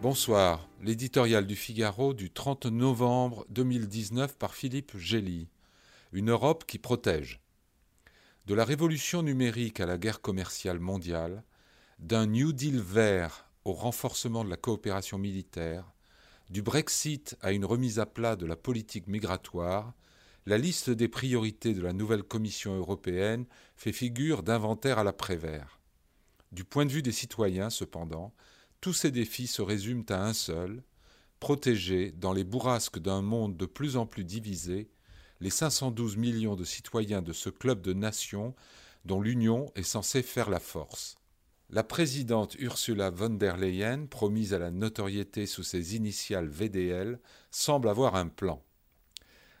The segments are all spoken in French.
Bonsoir, l'éditorial du Figaro du 30 novembre 2019 par Philippe Gély. Une Europe qui protège. De la révolution numérique à la guerre commerciale mondiale, d'un New Deal vert au renforcement de la coopération militaire, du Brexit à une remise à plat de la politique migratoire, la liste des priorités de la nouvelle Commission européenne fait figure d'inventaire à la Prévert. Du point de vue des citoyens, cependant, tous ces défis se résument à un seul protéger, dans les bourrasques d'un monde de plus en plus divisé, les 512 millions de citoyens de ce club de nations dont l'Union est censée faire la force. La présidente Ursula von der Leyen, promise à la notoriété sous ses initiales VDL, semble avoir un plan.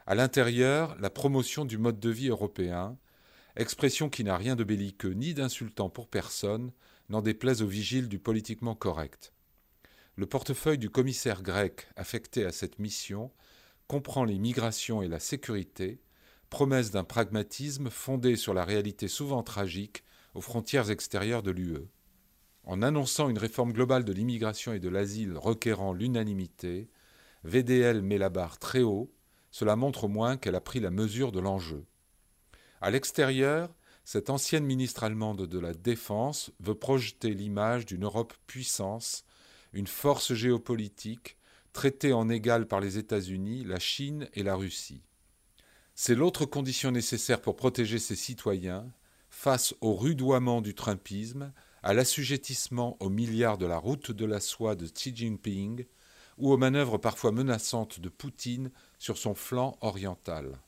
À l'intérieur, la promotion du mode de vie européen, expression qui n'a rien de belliqueux ni d'insultant pour personne, n'en déplaise aux vigiles du politiquement correct. Le portefeuille du commissaire grec affecté à cette mission comprend les migrations et la sécurité, promesse d'un pragmatisme fondé sur la réalité souvent tragique aux frontières extérieures de l'UE. En annonçant une réforme globale de l'immigration et de l'asile requérant l'unanimité, VDL met la barre très haut, cela montre au moins qu'elle a pris la mesure de l'enjeu. À l'extérieur, cette ancienne ministre allemande de la Défense veut projeter l'image d'une Europe puissance, une force géopolitique, traitée en égal par les États-Unis, la Chine et la Russie. C'est l'autre condition nécessaire pour protéger ses citoyens face au rudoiement du Trumpisme, à l'assujettissement aux milliards de la route de la soie de Xi Jinping ou aux manœuvres parfois menaçantes de Poutine sur son flanc oriental.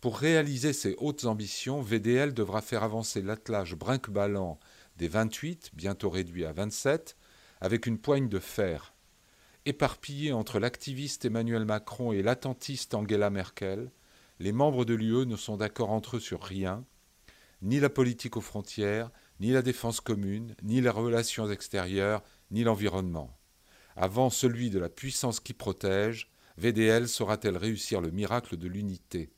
Pour réaliser ces hautes ambitions, VDL devra faire avancer l'attelage brinque-ballant des 28, bientôt réduit à 27, avec une poigne de fer. Éparpillés entre l'activiste Emmanuel Macron et l'attentiste Angela Merkel, les membres de l'UE ne sont d'accord entre eux sur rien, ni la politique aux frontières, ni la défense commune, ni les relations extérieures, ni l'environnement. Avant celui de la puissance qui protège, VDL saura-t-elle réussir le miracle de l'unité?